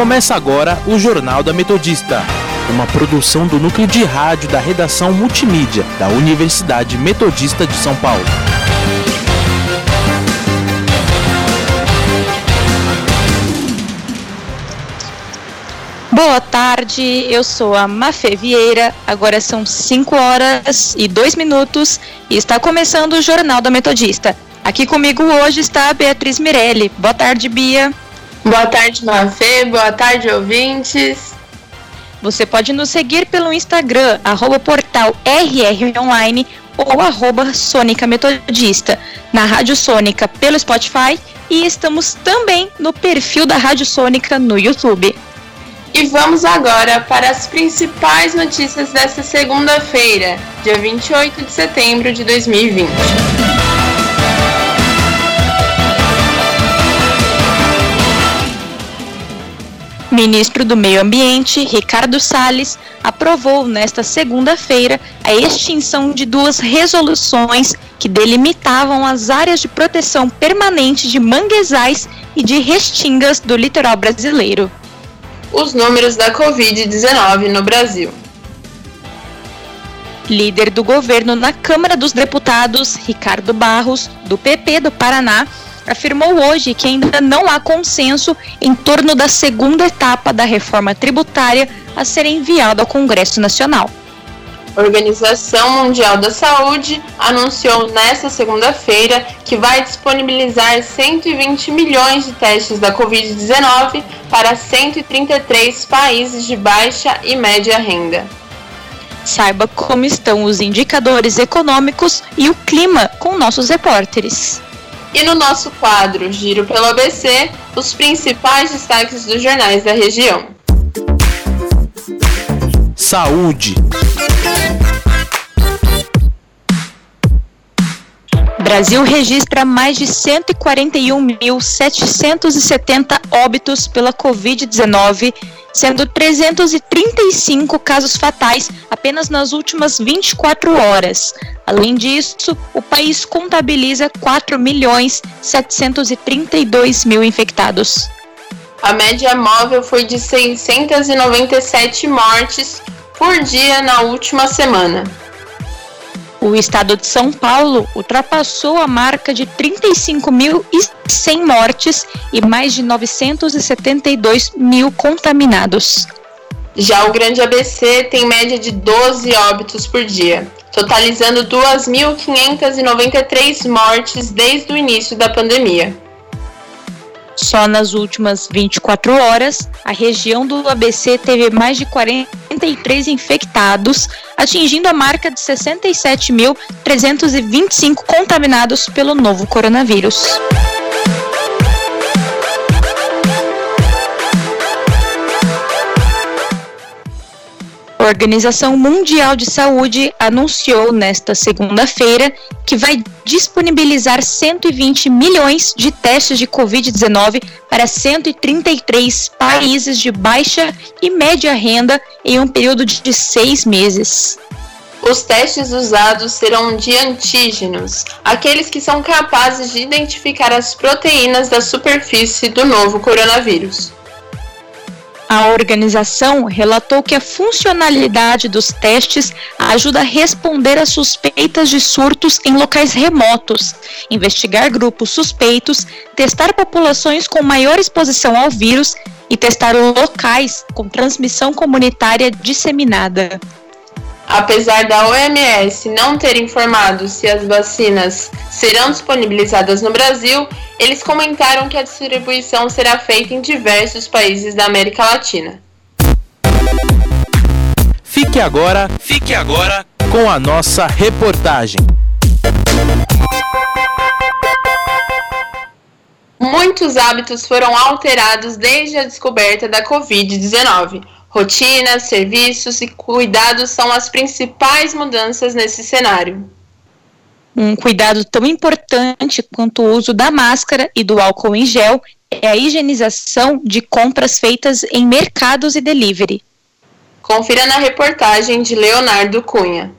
Começa agora o Jornal da Metodista, uma produção do núcleo de rádio da redação multimídia da Universidade Metodista de São Paulo. Boa tarde, eu sou a Mafê Vieira. Agora são 5 horas e 2 minutos e está começando o Jornal da Metodista. Aqui comigo hoje está a Beatriz Mirelli. Boa tarde, Bia. Boa tarde, Mafê. Boa tarde, ouvintes. Você pode nos seguir pelo Instagram, arroba portal RROnline ou arroba Sônica Metodista, na Rádio Sônica pelo Spotify e estamos também no perfil da Rádio Sônica no YouTube. E vamos agora para as principais notícias desta segunda-feira, dia 28 de setembro de 2020. Ministro do Meio Ambiente, Ricardo Salles, aprovou nesta segunda-feira a extinção de duas resoluções que delimitavam as áreas de proteção permanente de manguezais e de restingas do litoral brasileiro. Os números da Covid-19 no Brasil. Líder do governo na Câmara dos Deputados, Ricardo Barros, do PP do Paraná, afirmou hoje que ainda não há consenso em torno da segunda etapa da reforma tributária a ser enviada ao Congresso Nacional. A Organização Mundial da Saúde anunciou nesta segunda-feira que vai disponibilizar 120 milhões de testes da Covid-19 para 133 países de baixa e média renda. Saiba como estão os indicadores econômicos e o clima com nossos repórteres. E no nosso quadro Giro pelo ABC, os principais destaques dos jornais da região. Saúde. Brasil registra mais de 141.770 óbitos pela Covid-19 sendo 335 casos fatais apenas nas últimas 24 horas. Além disso, o país contabiliza 4 milhões 732 mil infectados. A média móvel foi de 697 mortes por dia na última semana. O estado de São Paulo ultrapassou a marca de 35.100 mortes e mais de 972 mil contaminados. Já o Grande ABC tem média de 12 óbitos por dia, totalizando 2.593 mortes desde o início da pandemia. Só nas últimas 24 horas, a região do ABC teve mais de 43 infectados, atingindo a marca de 67.325 contaminados pelo novo coronavírus. Organização Mundial de Saúde anunciou nesta segunda-feira que vai disponibilizar 120 milhões de testes de Covid-19 para 133 países de baixa e média renda em um período de seis meses. Os testes usados serão de antígenos, aqueles que são capazes de identificar as proteínas da superfície do novo coronavírus. A organização relatou que a funcionalidade dos testes ajuda a responder a suspeitas de surtos em locais remotos, investigar grupos suspeitos, testar populações com maior exposição ao vírus e testar locais com transmissão comunitária disseminada. Apesar da OMS não ter informado se as vacinas serão disponibilizadas no Brasil, eles comentaram que a distribuição será feita em diversos países da América Latina. Fique agora, fique agora com a nossa reportagem. Muitos hábitos foram alterados desde a descoberta da Covid-19 Rotinas, serviços e cuidados são as principais mudanças nesse cenário. Um cuidado tão importante quanto o uso da máscara e do álcool em gel é a higienização de compras feitas em mercados e delivery. Confira na reportagem de Leonardo Cunha.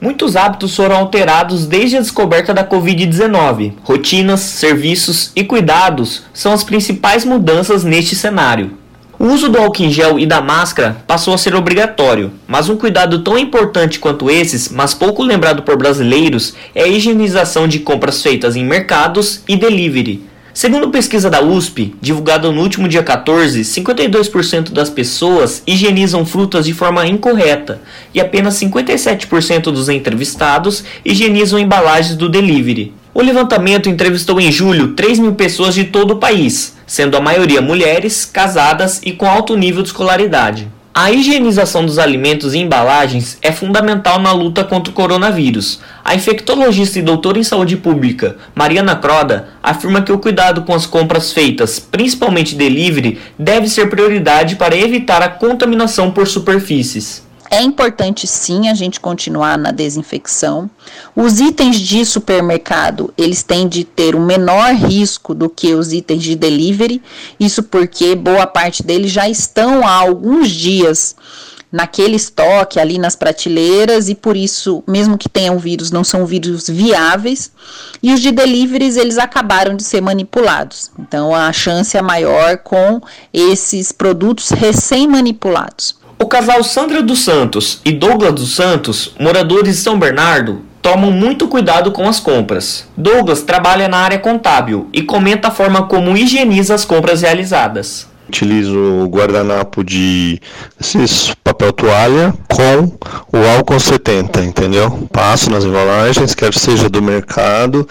Muitos hábitos foram alterados desde a descoberta da Covid-19. Rotinas, serviços e cuidados são as principais mudanças neste cenário. O uso do álcool em gel e da máscara passou a ser obrigatório, mas um cuidado tão importante quanto esses, mas pouco lembrado por brasileiros, é a higienização de compras feitas em mercados e delivery. Segundo pesquisa da USP, divulgada no último dia 14, 52% das pessoas higienizam frutas de forma incorreta e apenas 57% dos entrevistados higienizam embalagens do delivery. O levantamento entrevistou em julho 3 mil pessoas de todo o país, sendo a maioria mulheres, casadas e com alto nível de escolaridade. A higienização dos alimentos e embalagens é fundamental na luta contra o coronavírus. A infectologista e doutora em saúde pública, Mariana Croda, afirma que o cuidado com as compras feitas, principalmente delivery, deve ser prioridade para evitar a contaminação por superfícies. É importante sim a gente continuar na desinfecção. Os itens de supermercado, eles têm de ter um menor risco do que os itens de delivery. Isso porque boa parte deles já estão há alguns dias naquele estoque ali nas prateleiras e por isso, mesmo que tenham vírus, não são vírus viáveis. E os de deliveries, eles acabaram de ser manipulados. Então a chance é maior com esses produtos recém-manipulados. O casal Sandra dos Santos e Douglas dos Santos, moradores de São Bernardo, tomam muito cuidado com as compras. Douglas trabalha na área contábil e comenta a forma como higieniza as compras realizadas. Utilizo o guardanapo de papel toalha com o álcool 70, entendeu? Passo nas embalagens, quer seja do mercado,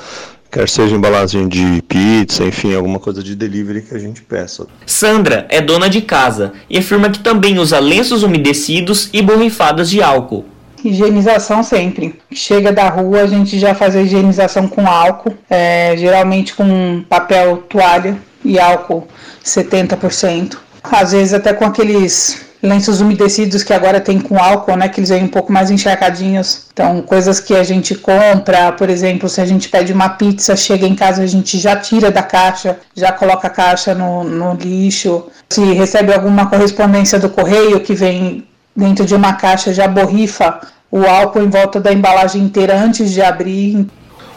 quer seja embalagem de pizza, enfim, alguma coisa de delivery que a gente peça. Sandra é dona de casa e afirma que também usa lenços umedecidos e borrifadas de álcool. Higienização sempre. Chega da rua, a gente já faz a higienização com álcool, é, geralmente com papel toalha e álcool 70%. Às vezes até com aqueles lenços umedecidos que agora tem com álcool, né, que eles vêm um pouco mais encharcadinhos. Então, coisas que a gente compra, por exemplo, se a gente pede uma pizza, chega em casa, a gente já tira da caixa, já coloca a caixa no, no lixo. Se recebe alguma correspondência do correio que vem dentro de uma caixa, já borrifa o álcool em volta da embalagem inteira antes de abrir.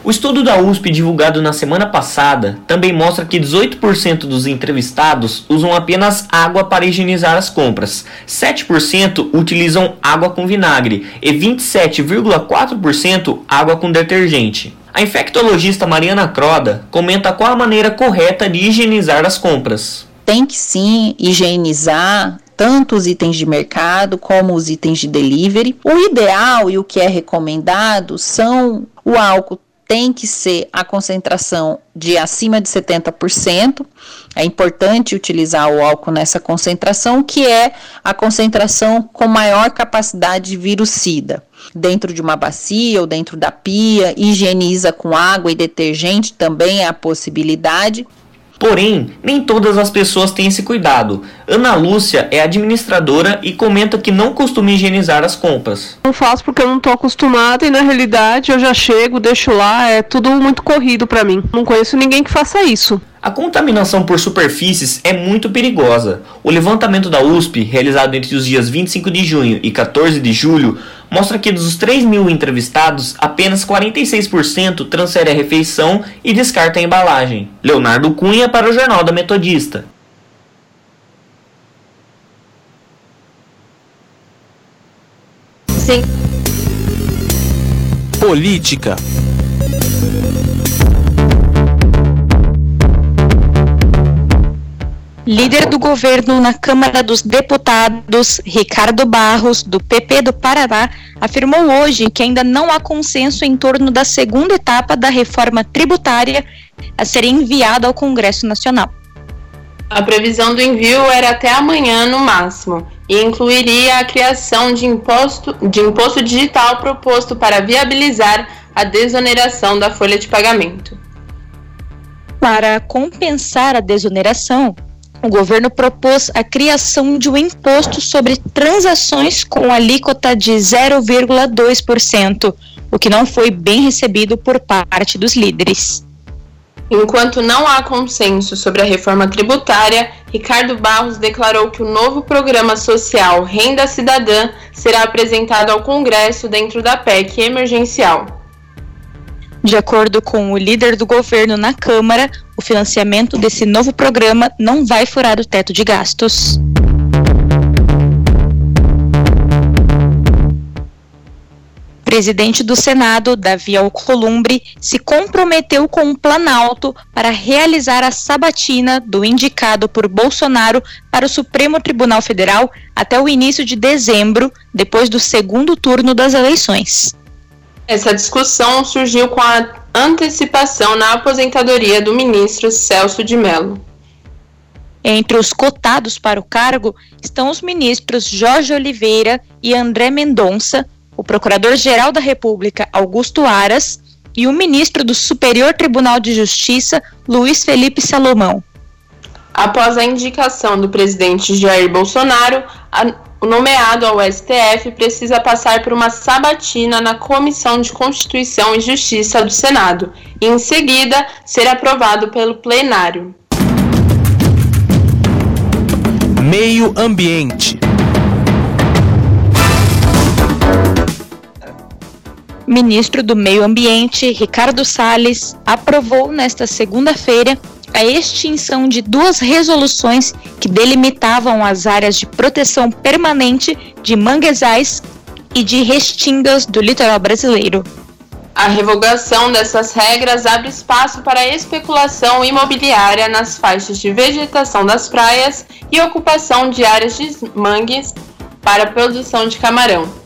O estudo da USP divulgado na semana passada também mostra que 18% dos entrevistados usam apenas água para higienizar as compras, 7% utilizam água com vinagre e 27,4% água com detergente. A infectologista Mariana Croda comenta qual a maneira correta de higienizar as compras. Tem que sim higienizar tanto os itens de mercado como os itens de delivery. O ideal e o que é recomendado são o álcool tem que ser a concentração de acima de 70%. É importante utilizar o álcool nessa concentração, que é a concentração com maior capacidade de virucida. Dentro de uma bacia ou dentro da pia, higieniza com água e detergente também é a possibilidade. Porém, nem todas as pessoas têm esse cuidado. Ana Lúcia é administradora e comenta que não costuma higienizar as compras. Não faço porque eu não estou acostumada e na realidade eu já chego, deixo lá, é tudo muito corrido para mim. Não conheço ninguém que faça isso. A contaminação por superfícies é muito perigosa. O levantamento da USP, realizado entre os dias 25 de junho e 14 de julho, mostra que dos 3 mil entrevistados, apenas 46% transfere a refeição e descarta a embalagem. Leonardo Cunha para o Jornal da Metodista. Sim. Política. Líder do governo na Câmara dos Deputados, Ricardo Barros, do PP do Paraná, afirmou hoje que ainda não há consenso em torno da segunda etapa da reforma tributária a ser enviada ao Congresso Nacional. A previsão do envio era até amanhã no máximo e incluiria a criação de imposto, de imposto digital proposto para viabilizar a desoneração da folha de pagamento. Para compensar a desoneração, o governo propôs a criação de um imposto sobre transações com alíquota de 0,2%, o que não foi bem recebido por parte dos líderes. Enquanto não há consenso sobre a reforma tributária, Ricardo Barros declarou que o novo programa social Renda Cidadã será apresentado ao Congresso dentro da PEC emergencial. De acordo com o líder do governo na Câmara, o financiamento desse novo programa não vai furar o teto de gastos. presidente do Senado, Davi Alcolumbre, se comprometeu com o Planalto para realizar a sabatina do indicado por Bolsonaro para o Supremo Tribunal Federal até o início de dezembro, depois do segundo turno das eleições. Essa discussão surgiu com a antecipação na aposentadoria do ministro Celso de Mello. Entre os cotados para o cargo estão os ministros Jorge Oliveira e André Mendonça, o Procurador-Geral da República, Augusto Aras, e o ministro do Superior Tribunal de Justiça, Luiz Felipe Salomão. Após a indicação do presidente Jair Bolsonaro, o nomeado ao STF precisa passar por uma sabatina na Comissão de Constituição e Justiça do Senado e, em seguida, ser aprovado pelo plenário. Meio Ambiente. ministro do Meio Ambiente, Ricardo Salles, aprovou nesta segunda-feira a extinção de duas resoluções que delimitavam as áreas de proteção permanente de manguezais e de restingas do litoral brasileiro. A revogação dessas regras abre espaço para especulação imobiliária nas faixas de vegetação das praias e ocupação de áreas de mangues para produção de camarão.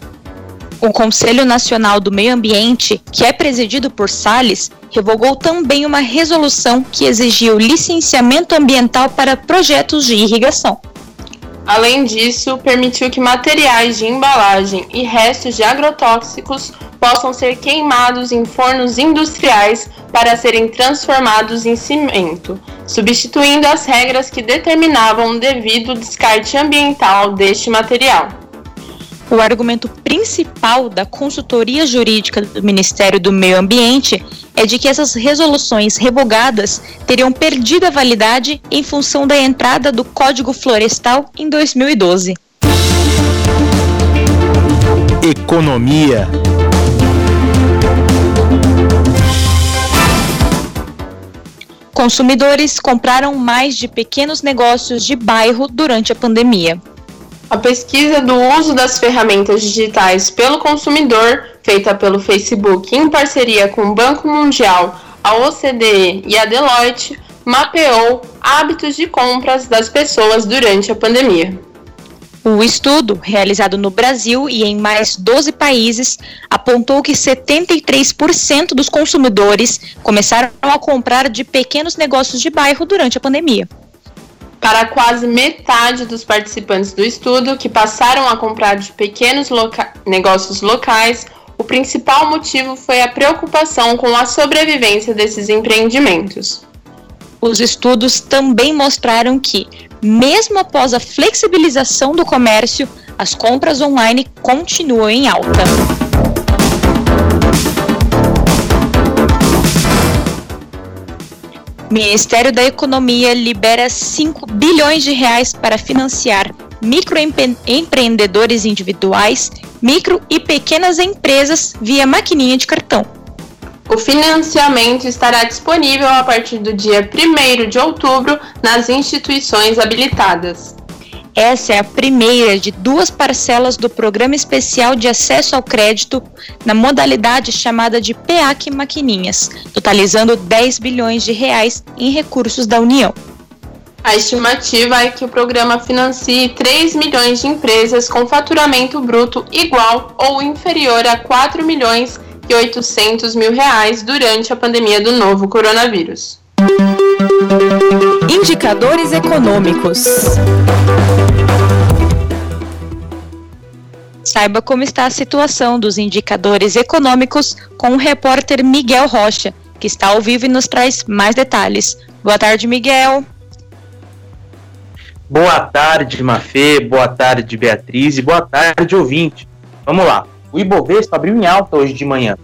O Conselho Nacional do Meio Ambiente, que é presidido por Salles, revogou também uma resolução que exigiu licenciamento ambiental para projetos de irrigação. Além disso, permitiu que materiais de embalagem e restos de agrotóxicos possam ser queimados em fornos industriais para serem transformados em cimento, substituindo as regras que determinavam o devido descarte ambiental deste material. O argumento principal da consultoria jurídica do Ministério do Meio Ambiente é de que essas resoluções revogadas teriam perdido a validade em função da entrada do Código Florestal em 2012. Economia. Consumidores compraram mais de pequenos negócios de bairro durante a pandemia. A pesquisa do uso das ferramentas digitais pelo consumidor, feita pelo Facebook em parceria com o Banco Mundial, a OCDE e a Deloitte, mapeou hábitos de compras das pessoas durante a pandemia. O estudo, realizado no Brasil e em mais 12 países, apontou que 73% dos consumidores começaram a comprar de pequenos negócios de bairro durante a pandemia. Para quase metade dos participantes do estudo, que passaram a comprar de pequenos loca negócios locais, o principal motivo foi a preocupação com a sobrevivência desses empreendimentos. Os estudos também mostraram que, mesmo após a flexibilização do comércio, as compras online continuam em alta. Ministério da Economia libera 5 bilhões de reais para financiar microempreendedores individuais, micro e pequenas empresas via maquininha de cartão. O financiamento estará disponível a partir do dia 1 de outubro nas instituições habilitadas. Essa é a primeira de duas parcelas do Programa Especial de Acesso ao Crédito na modalidade chamada de PEAC Maquininhas, totalizando 10 bilhões de reais em recursos da União. A estimativa é que o programa financie 3 milhões de empresas com faturamento bruto igual ou inferior a 4 milhões e 800 mil reais durante a pandemia do novo coronavírus. Indicadores econômicos. Saiba como está a situação dos indicadores econômicos com o repórter Miguel Rocha, que está ao vivo e nos traz mais detalhes. Boa tarde, Miguel. Boa tarde, Mafê. Boa tarde, Beatriz. E boa tarde, ouvinte. Vamos lá. O Ibovespa abriu em alta hoje de manhã,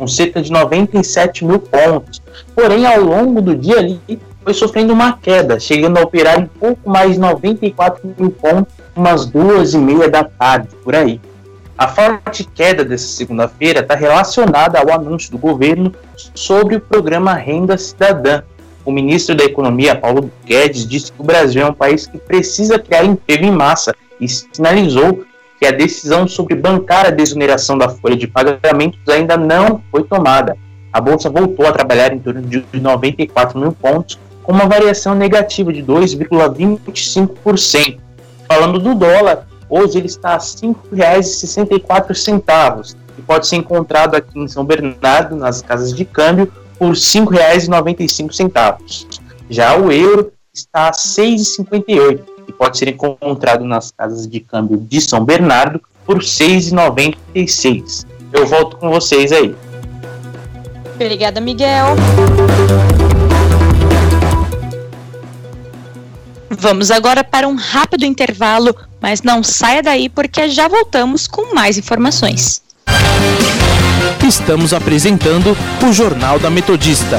com cerca de 97 mil pontos. Porém, ao longo do dia ali, foi sofrendo uma queda, chegando a operar em pouco mais de 94 mil pontos, umas duas e meia da tarde, por aí. A forte queda dessa segunda-feira está relacionada ao anúncio do governo sobre o programa Renda Cidadã. O ministro da Economia, Paulo Guedes, disse que o Brasil é um país que precisa criar emprego em massa e sinalizou que a decisão sobre bancar a desoneração da folha de pagamentos ainda não foi tomada. A bolsa voltou a trabalhar em torno de 94 mil pontos, com uma variação negativa de 2,25%. Falando do dólar, hoje ele está a R$ 5,64 e pode ser encontrado aqui em São Bernardo, nas casas de câmbio, por R$ 5,95. Já o euro está a R$ 6,58 e pode ser encontrado nas casas de câmbio de São Bernardo por R$ 6,96. Eu volto com vocês aí. Obrigada, Miguel. Vamos agora para um rápido intervalo, mas não saia daí porque já voltamos com mais informações. Estamos apresentando o Jornal da Metodista.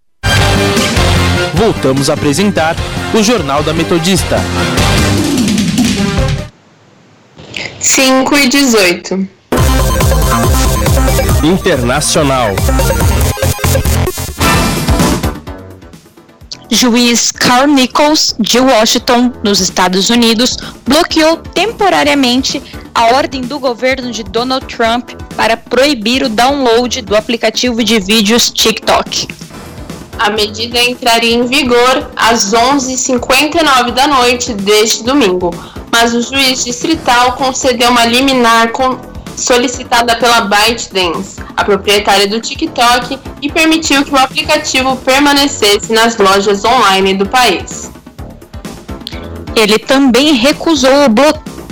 voltamos a apresentar o Jornal da Metodista. 5 e 18. Internacional. Juiz Carl Nichols, de Washington, nos Estados Unidos, bloqueou temporariamente a ordem do governo de Donald Trump para proibir o download do aplicativo de vídeos TikTok. A medida entraria em vigor às 11h59 da noite deste domingo, mas o juiz distrital concedeu uma liminar solicitada pela ByteDance, a proprietária do TikTok, e permitiu que o aplicativo permanecesse nas lojas online do país. Ele também recusou o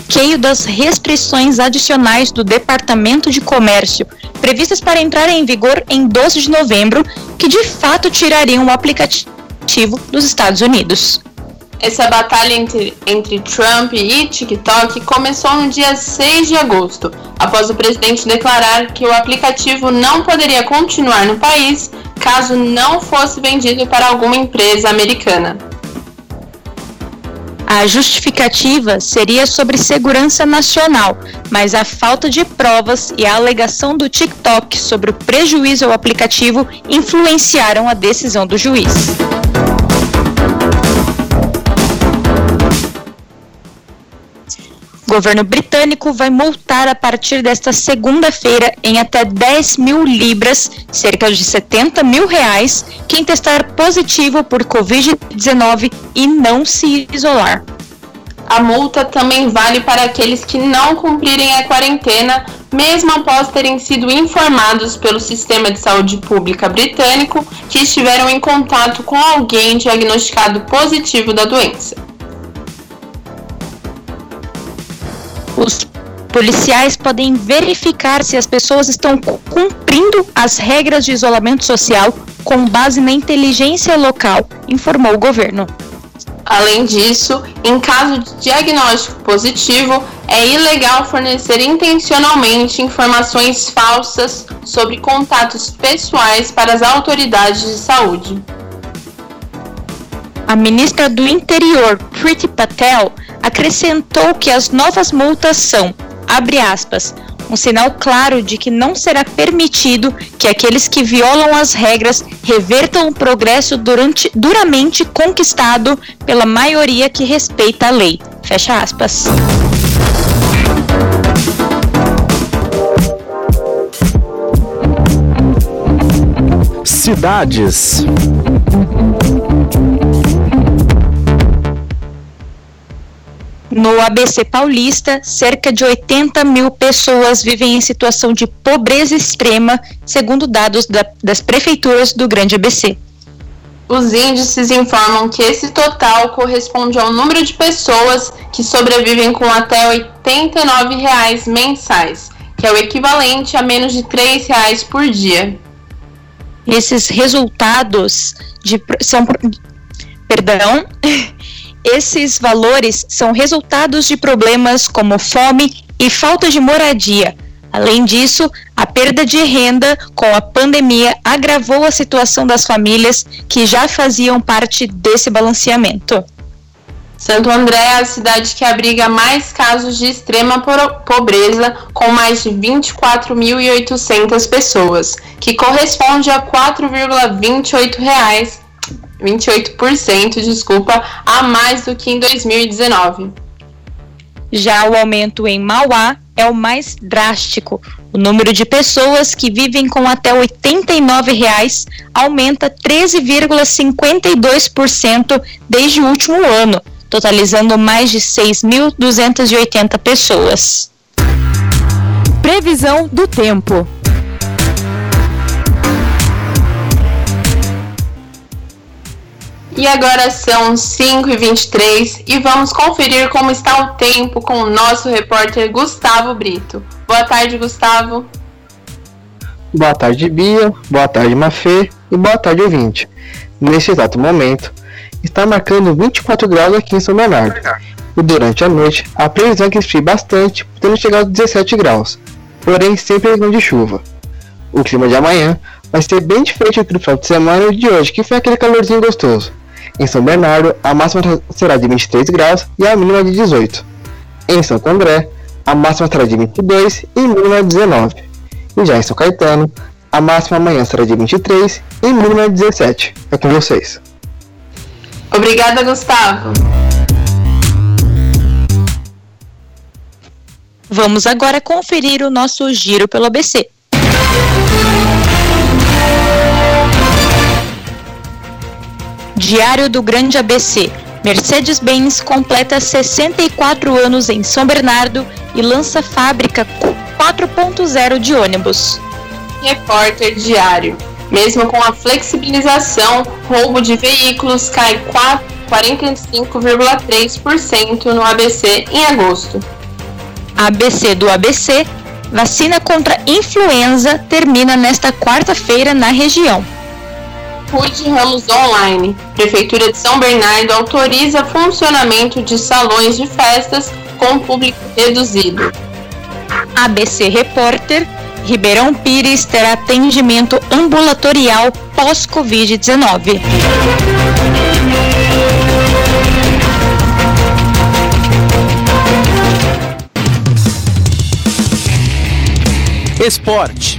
bloqueio das restrições adicionais do Departamento de Comércio, previstas para entrar em vigor em 12 de novembro, que de fato tirariam o aplicativo dos Estados Unidos. Essa batalha entre, entre Trump e TikTok começou no dia 6 de agosto, após o presidente declarar que o aplicativo não poderia continuar no país caso não fosse vendido para alguma empresa americana. A justificativa seria sobre segurança nacional, mas a falta de provas e a alegação do TikTok sobre o prejuízo ao aplicativo influenciaram a decisão do juiz. O governo britânico vai multar a partir desta segunda-feira em até 10 mil libras, cerca de 70 mil reais, quem testar positivo por Covid-19 e não se isolar. A multa também vale para aqueles que não cumprirem a quarentena, mesmo após terem sido informados pelo sistema de saúde pública britânico que estiveram em contato com alguém diagnosticado positivo da doença. Os policiais podem verificar se as pessoas estão cumprindo as regras de isolamento social com base na inteligência local, informou o governo. Além disso, em caso de diagnóstico positivo, é ilegal fornecer intencionalmente informações falsas sobre contatos pessoais para as autoridades de saúde. A ministra do Interior, Priti Patel, acrescentou que as novas multas são, abre aspas, um sinal claro de que não será permitido que aqueles que violam as regras revertam o progresso durante, duramente conquistado pela maioria que respeita a lei. Fecha aspas. Cidades. No ABC Paulista, cerca de 80 mil pessoas vivem em situação de pobreza extrema, segundo dados da, das prefeituras do Grande ABC. Os índices informam que esse total corresponde ao número de pessoas que sobrevivem com até 89 reais mensais, que é o equivalente a menos de 3 reais por dia. Esses resultados de, são perdão, esses valores são resultados de problemas como fome e falta de moradia. Além disso, a perda de renda com a pandemia agravou a situação das famílias que já faziam parte desse balanceamento. Santo André é a cidade que abriga mais casos de extrema pobreza, com mais de 24.800 pessoas, que corresponde a 4,28 reais 28%, desculpa, a mais do que em 2019. Já o aumento em Mauá é o mais drástico. O número de pessoas que vivem com até 89 reais aumenta 13,52% desde o último ano, totalizando mais de 6.280 pessoas. Previsão do tempo. E agora são 5h23 e vamos conferir como está o tempo com o nosso repórter Gustavo Brito. Boa tarde, Gustavo. Boa tarde, Bia. Boa tarde, Mafê. E boa tarde, ouvinte. Neste exato momento, está marcando 24 graus aqui em São Bernardo. E durante a noite, a previsão é que esfrie bastante, podendo chegar aos 17 graus, porém sem previsão de chuva. O clima de amanhã vai ser bem diferente do final de semana de hoje, que foi aquele calorzinho gostoso. Em São Bernardo, a máxima será de 23 graus e a mínima de 18. Em Santo André, a máxima será de 22 e a mínima de 19. E já em São Caetano, a máxima amanhã será de 23 e a mínima de 17. É com vocês. Obrigada, Gustavo. Vamos agora conferir o nosso giro pelo ABC. Diário do Grande ABC. Mercedes-Benz completa 64 anos em São Bernardo e lança fábrica 4.0 de ônibus. Repórter Diário. Mesmo com a flexibilização, roubo de veículos cai 45,3% no ABC em agosto. ABC do ABC. Vacina contra influenza termina nesta quarta-feira na região. Rude Ramos Online. Prefeitura de São Bernardo autoriza funcionamento de salões de festas com público reduzido. ABC Repórter. Ribeirão Pires terá atendimento ambulatorial pós-Covid-19. Esporte.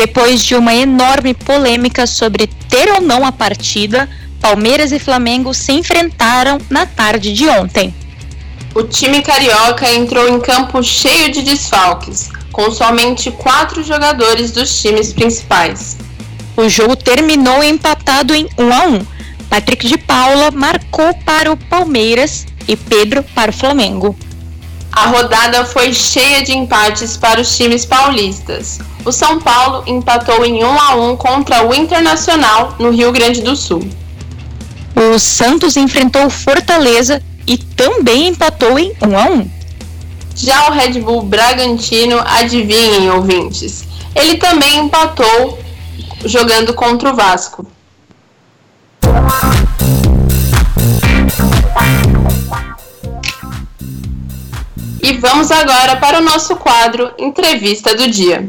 Depois de uma enorme polêmica sobre ter ou não a partida, Palmeiras e Flamengo se enfrentaram na tarde de ontem. O time carioca entrou em campo cheio de desfalques, com somente quatro jogadores dos times principais. O jogo terminou empatado em 1 a 1. Patrick de Paula marcou para o Palmeiras e Pedro para o Flamengo. A rodada foi cheia de empates para os times paulistas. O São Paulo empatou em 1 a 1 contra o Internacional no Rio Grande do Sul. O Santos enfrentou o Fortaleza e também empatou em 1 a 1. Já o Red Bull Bragantino, adivinhem, ouvintes, ele também empatou jogando contra o Vasco. Vamos agora para o nosso quadro Entrevista do Dia.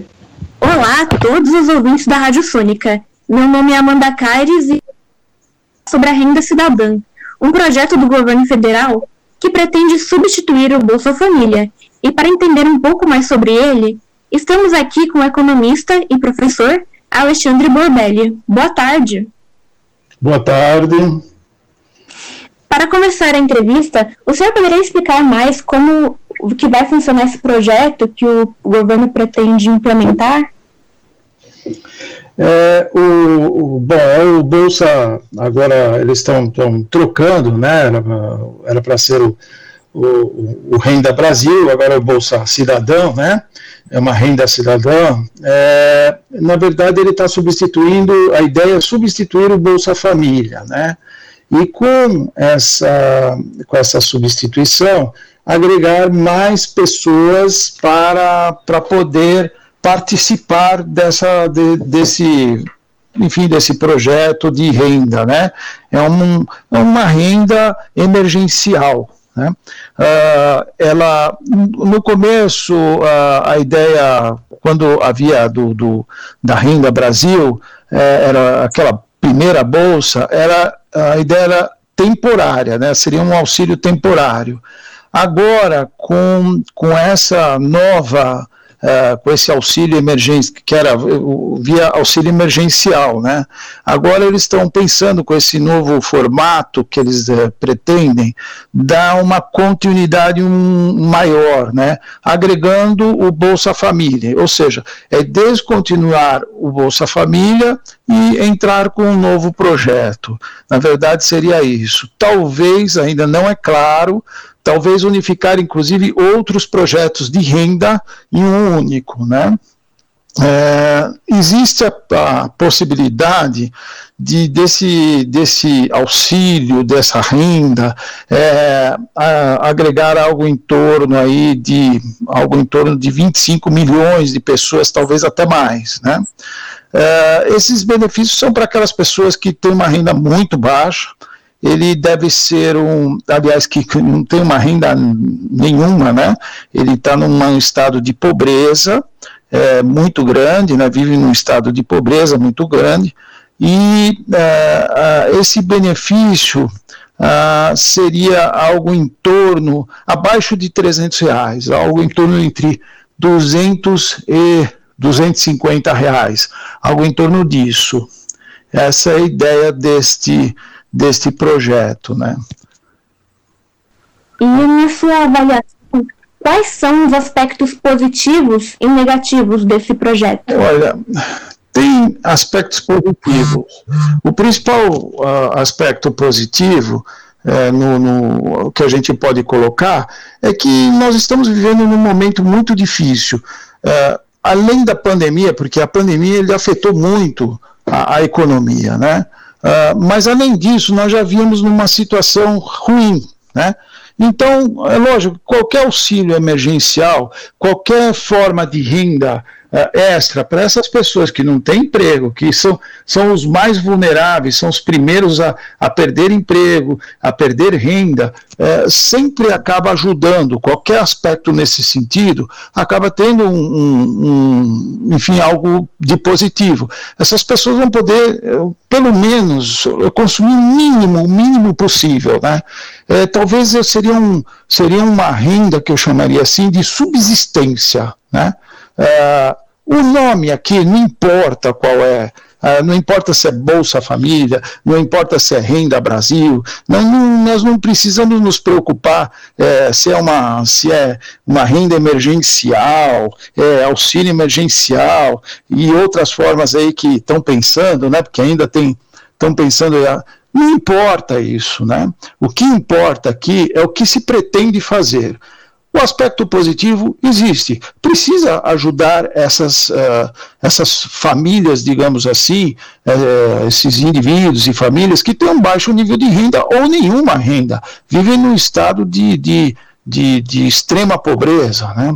Olá a todos os ouvintes da Rádio Sônica. Meu nome é Amanda Caires e sobre a renda cidadã, um projeto do governo federal que pretende substituir o Bolsa Família. E para entender um pouco mais sobre ele, estamos aqui com o economista e professor Alexandre Borbelli. Boa tarde. Boa tarde. Para começar a entrevista, o senhor poderia explicar mais como que vai funcionar esse projeto que o governo pretende implementar? É, o, o, bom, é o Bolsa, agora eles estão trocando, né? Era para ser o, o, o, Renda Brasil, agora o Bolsa Cidadão, né? É uma renda cidadã. É, na verdade, ele está substituindo, a ideia é substituir o Bolsa Família, né? E com essa, com essa substituição, agregar mais pessoas para, para poder participar dessa, de, desse enfim, desse projeto de renda, né? É, um, é uma renda emergencial, né? Uh, ela, no começo, uh, a ideia, quando havia do, do da Renda Brasil, eh, era aquela primeira bolsa, era, a ideia era temporária, né? seria um auxílio temporário. Agora, com, com essa nova uh, com esse auxílio emergência, que era via auxílio emergencial, né? Agora eles estão pensando com esse novo formato que eles uh, pretendem dar uma continuidade um, maior, né? Agregando o Bolsa Família, ou seja, é descontinuar o Bolsa Família e entrar com um novo projeto. Na verdade, seria isso. Talvez, ainda não é claro, talvez unificar inclusive outros projetos de renda em um único, né? É, existe a, a, possibilidade de desse, desse auxílio, dessa renda, é, a, agregar algo em torno aí de algo em torno de 25 milhões de pessoas, talvez até mais, né? É, esses benefícios são para aquelas pessoas que têm uma renda muito baixa, ele deve ser um, aliás, que não tem uma renda nenhuma, né? Ele está num estado de pobreza é, muito grande, né? Vive num estado de pobreza muito grande e é, esse benefício seria algo em torno, abaixo de 300 reais, algo em torno entre 200 e 250 reais, algo em torno disso. Essa é a ideia deste deste projeto, né? E na sua avaliação, quais são os aspectos positivos e negativos desse projeto? Olha, tem aspectos positivos. O principal uh, aspecto positivo é, no, no, que a gente pode colocar é que nós estamos vivendo num momento muito difícil. É, além da pandemia, porque a pandemia ele afetou muito a, a economia, né? Uh, mas, além disso, nós já víamos numa situação ruim. Né? Então, é lógico, qualquer auxílio emergencial, qualquer forma de renda extra para essas pessoas que não têm emprego, que são, são os mais vulneráveis, são os primeiros a, a perder emprego, a perder renda, uh, sempre acaba ajudando. Qualquer aspecto nesse sentido acaba tendo um, um, um, enfim, algo de positivo. Essas pessoas vão poder, eh, pelo menos, consumir o mínimo, o mínimo possível. Né? É, talvez seria, um, seria uma renda que eu chamaria assim de subsistência. Né? É, o nome aqui não importa qual é, é, não importa se é Bolsa Família, não importa se é Renda Brasil, não, não, nós não precisamos nos preocupar é, se, é uma, se é uma renda emergencial, é, auxílio emergencial e outras formas aí que estão pensando, né, porque ainda tem, estão pensando, é, não importa isso, né? O que importa aqui é o que se pretende fazer. O aspecto positivo existe. Precisa ajudar essas, uh, essas famílias, digamos assim, uh, esses indivíduos e famílias que têm um baixo nível de renda ou nenhuma renda, vivem num estado de, de, de, de extrema pobreza. Né?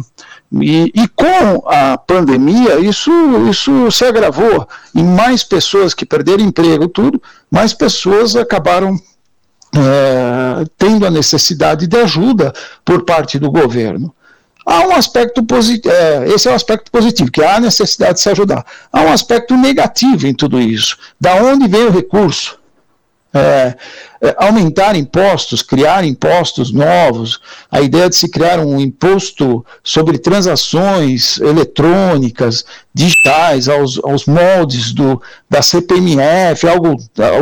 E, e, com a pandemia, isso, isso se agravou. E mais pessoas que perderam emprego, tudo, mais pessoas acabaram é, tendo a necessidade de ajuda por parte do governo. Há um aspecto positivo, é, esse é o aspecto positivo, que há a necessidade de se ajudar. Há um aspecto negativo em tudo isso. Da onde vem o recurso? É, é, aumentar impostos, criar impostos novos, a ideia de se criar um imposto sobre transações eletrônicas, digitais, aos, aos moldes do, da CPMF, algo,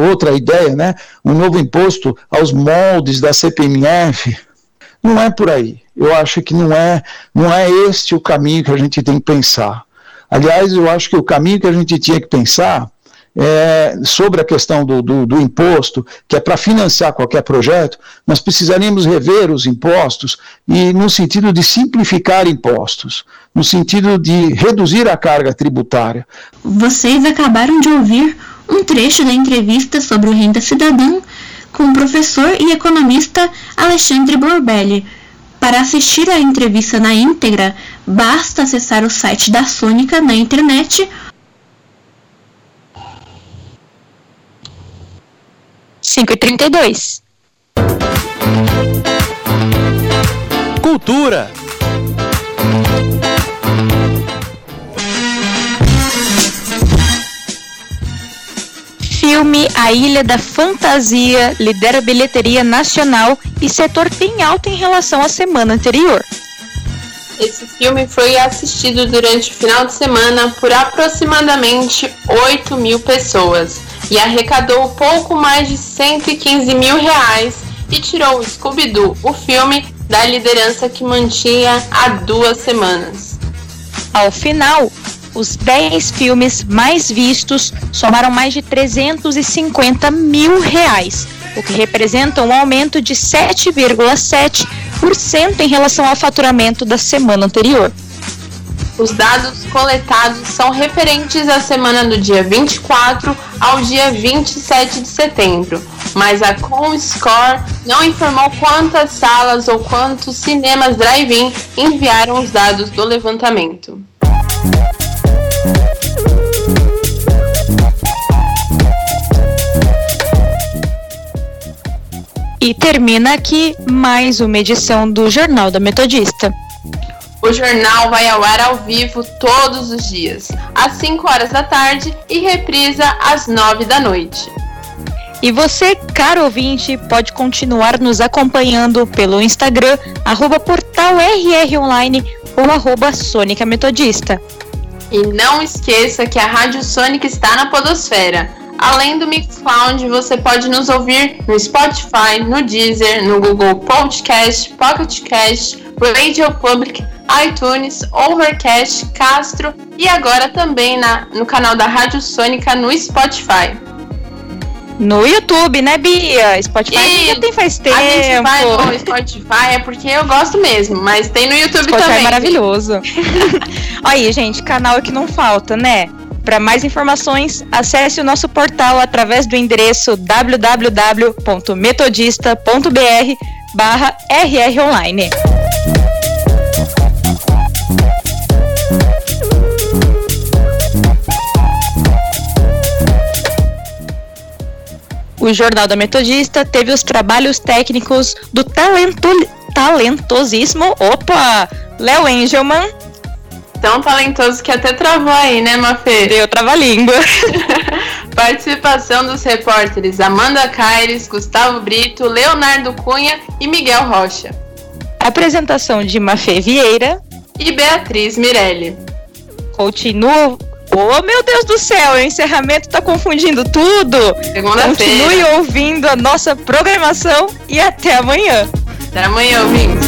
outra ideia, né? um novo imposto aos moldes da CPMF. Não é por aí. Eu acho que não é, não é este o caminho que a gente tem que pensar. Aliás, eu acho que o caminho que a gente tinha que pensar é, sobre a questão do, do, do imposto, que é para financiar qualquer projeto, nós precisaríamos rever os impostos e no sentido de simplificar impostos, no sentido de reduzir a carga tributária. Vocês acabaram de ouvir um trecho da entrevista sobre o Renda Cidadã com o professor e economista Alexandre Borbelli. Para assistir à entrevista na íntegra, basta acessar o site da Sônica na internet cinco e trinta e dois. Cultura. Filme A Ilha da Fantasia lidera bilheteria nacional e setor tem alta em relação à semana anterior. Esse filme foi assistido durante o final de semana por aproximadamente 8 mil pessoas e arrecadou pouco mais de 115 mil reais e tirou o Scooby-Doo, o filme, da liderança que mantinha há duas semanas. Ao final, os 10 filmes mais vistos somaram mais de 350 mil reais, o que representa um aumento de 7,7% em relação ao faturamento da semana anterior. Os dados coletados são referentes à semana do dia 24 ao dia 27 de setembro, mas a Comscore não informou quantas salas ou quantos cinemas drive-in enviaram os dados do levantamento. E termina aqui mais uma edição do Jornal da Metodista. O jornal vai ao ar ao vivo todos os dias, às 5 horas da tarde e reprisa às 9 da noite. E você, caro ouvinte, pode continuar nos acompanhando pelo Instagram, arroba portal RR Online ou arroba Sônica Metodista. E não esqueça que a Rádio Sônica está na Podosfera. Além do Mixcloud, você pode nos ouvir no Spotify, no Deezer, no Google Podcast, Pocket Cast, Radio Public, iTunes, Overcast, Castro e agora também na, no canal da Rádio Sônica no Spotify. No YouTube, né, Bia? Spotify e já tem faz tempo. A gente vai no Spotify é porque eu gosto mesmo, mas tem no YouTube Spotify também. é maravilhoso. Aí, gente, canal é que não falta, né? Para mais informações, acesse o nosso portal através do endereço www.metodista.br barra rronline. O Jornal da Metodista teve os trabalhos técnicos do talento, talentosíssimo, opa, Léo Engelman. Tão talentoso que até travou aí, né, Mafê? Deu trava-língua. Participação dos repórteres Amanda Caires, Gustavo Brito, Leonardo Cunha e Miguel Rocha. Apresentação de Mafê Vieira e Beatriz Mirelli. Continua Oh, meu Deus do céu, o encerramento tá confundindo tudo. Continue ouvindo a nossa programação e até amanhã. Até amanhã, ouvintes.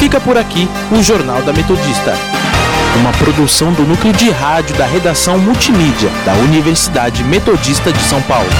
Fica por aqui o Jornal da Metodista. Uma produção do núcleo de rádio da redação multimídia da Universidade Metodista de São Paulo.